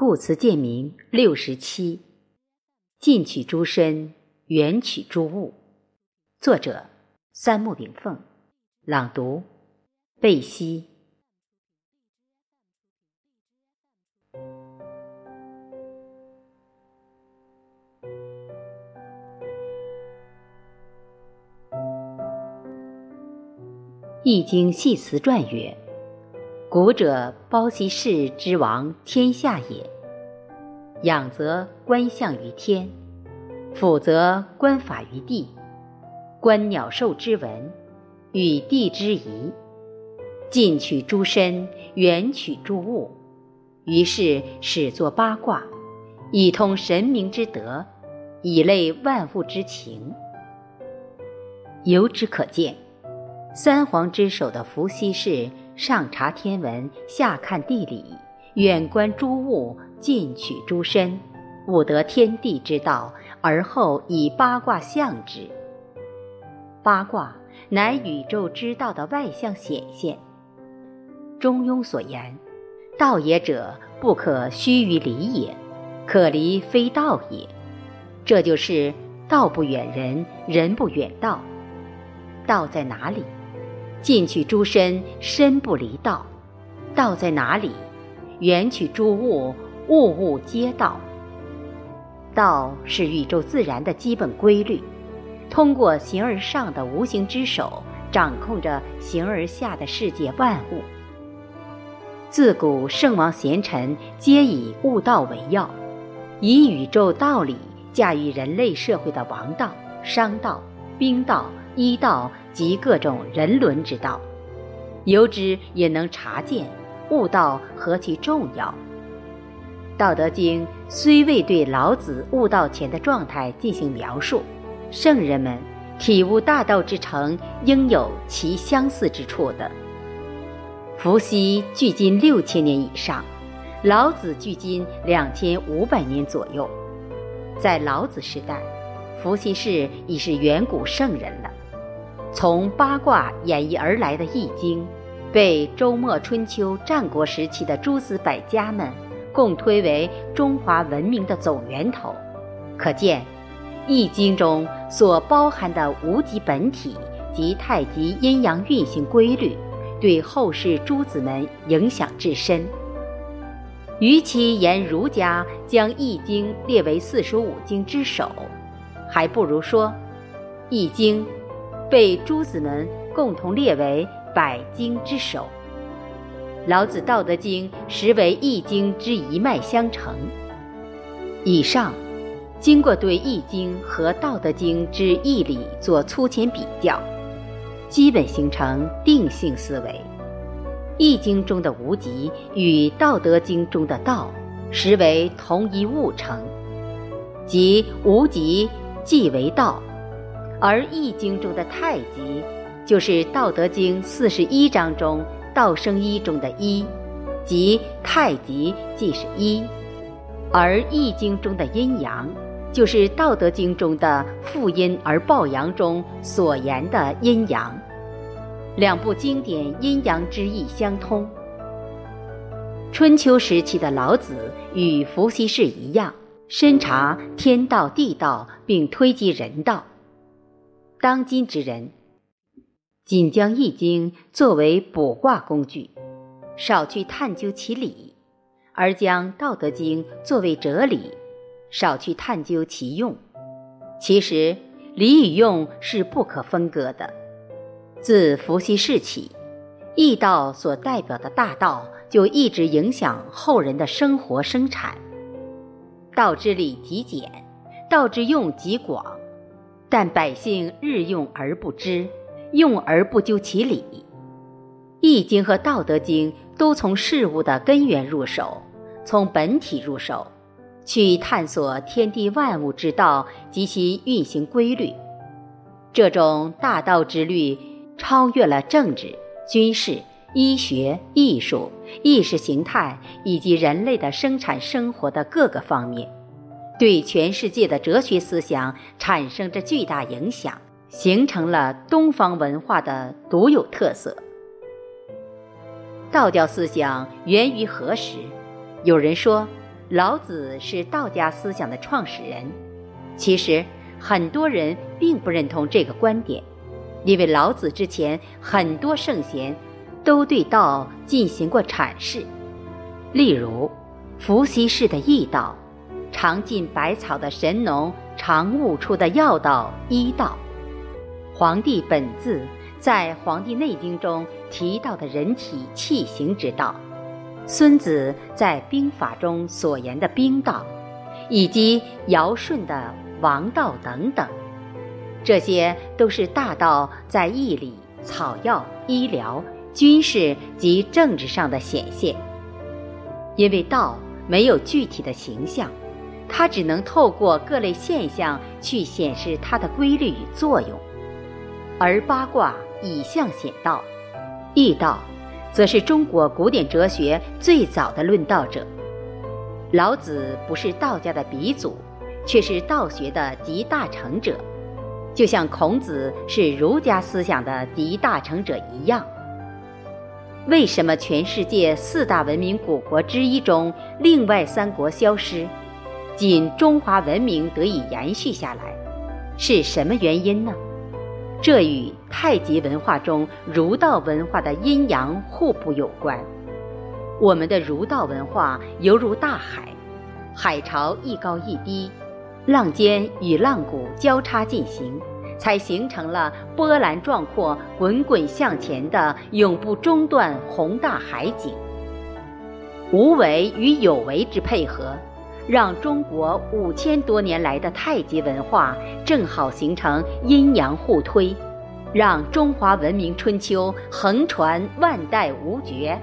故词鉴明六十七，近取诸身，远取诸物。作者：三木炳凤。朗读：贝西。《易经系辞传》曰：“古者包羲氏之王天下也。仰则观象于天，俯则观法于地。观鸟兽之文，与地之宜。近取诸身，远取诸物。于是始作八卦，以通神明之德，以类万物之情。由之可见。”三皇之首的伏羲氏，上察天文，下看地理，远观诸物，近取诸身，悟得天地之道，而后以八卦象之。八卦乃宇宙之道的外象显现。中庸所言：“道也者，不可虚于离也，可离非道也。”这就是道不远人，人不远道。道在哪里？近取诸身，身不离道；道在哪里？远取诸物，物物皆道。道是宇宙自然的基本规律，通过形而上的无形之手，掌控着形而下的世界万物。自古圣王贤臣皆以悟道为要，以宇宙道理驾驭人类社会的王道、商道、兵道。医道及各种人伦之道，由之也能察见悟道何其重要。《道德经》虽未对老子悟道前的状态进行描述，圣人们体悟大道之成，应有其相似之处的。伏羲距今六千年以上，老子距今两千五百年左右，在老子时代，伏羲氏已是远古圣人了。从八卦演绎而来的《易经》，被周末春秋战国时期的诸子百家们共推为中华文明的总源头，可见《易经》中所包含的无极本体及太极阴阳运行规律，对后世诸子们影响至深。与其言儒家将《易经》列为四书五经之首，还不如说《易经》。被诸子们共同列为百经之首，老子《道德经》实为《易经》之一脉相承。以上，经过对《易经》和《道德经》之义理做粗浅比较，基本形成定性思维。《易经》中的无极与《道德经》中的道，实为同一物成，即无极即为道。而《易经》中的太极，就是《道德经》四十一章中“道生一”中的一，即太极即是一；而《易经》中的阴阳，就是《道德经》中的“复阴而抱阳”中所言的阴阳。两部经典阴阳之意相通。春秋时期的老子与伏羲氏一样，深察天道地道，并推及人道。当今之人，仅将《易经》作为卜卦工具，少去探究其理；而将《道德经》作为哲理，少去探究其用。其实，理与用是不可分割的。自伏羲氏起，易道所代表的大道就一直影响后人的生活生产。道之理极简，道之用极广。但百姓日用而不知，用而不究其理。《易经》和《道德经》都从事物的根源入手，从本体入手，去探索天地万物之道及其运行规律。这种大道之律，超越了政治、军事、医学、艺术、意识形态以及人类的生产生活的各个方面。对全世界的哲学思想产生着巨大影响，形成了东方文化的独有特色。道教思想源于何时？有人说，老子是道家思想的创始人。其实，很多人并不认同这个观点，因为老子之前很多圣贤都对道进行过阐释。例如，伏羲氏的易道，尝尽百草的神农尝悟出的药道医道，黄帝本字在《黄帝内经》中提到的人体气行之道。孙子在兵法中所言的兵道，以及尧舜的王道等等，这些都是大道在义理、草药、医疗、军事及政治上的显现。因为道没有具体的形象，它只能透过各类现象去显示它的规律与作用，而八卦以象显道，易道。则是中国古典哲学最早的论道者。老子不是道家的鼻祖，却是道学的集大成者，就像孔子是儒家思想的集大成者一样。为什么全世界四大文明古国之一中，另外三国消失，仅中华文明得以延续下来？是什么原因呢？这与太极文化中儒道文化的阴阳互补有关。我们的儒道文化犹如大海，海潮一高一低，浪尖与浪谷交叉进行，才形成了波澜壮阔、滚滚向前的永不中断宏大海景。无为与有为之配合，让中国五千多年来的太极文化正好形成阴阳互推，让中华文明春秋横传万代无绝。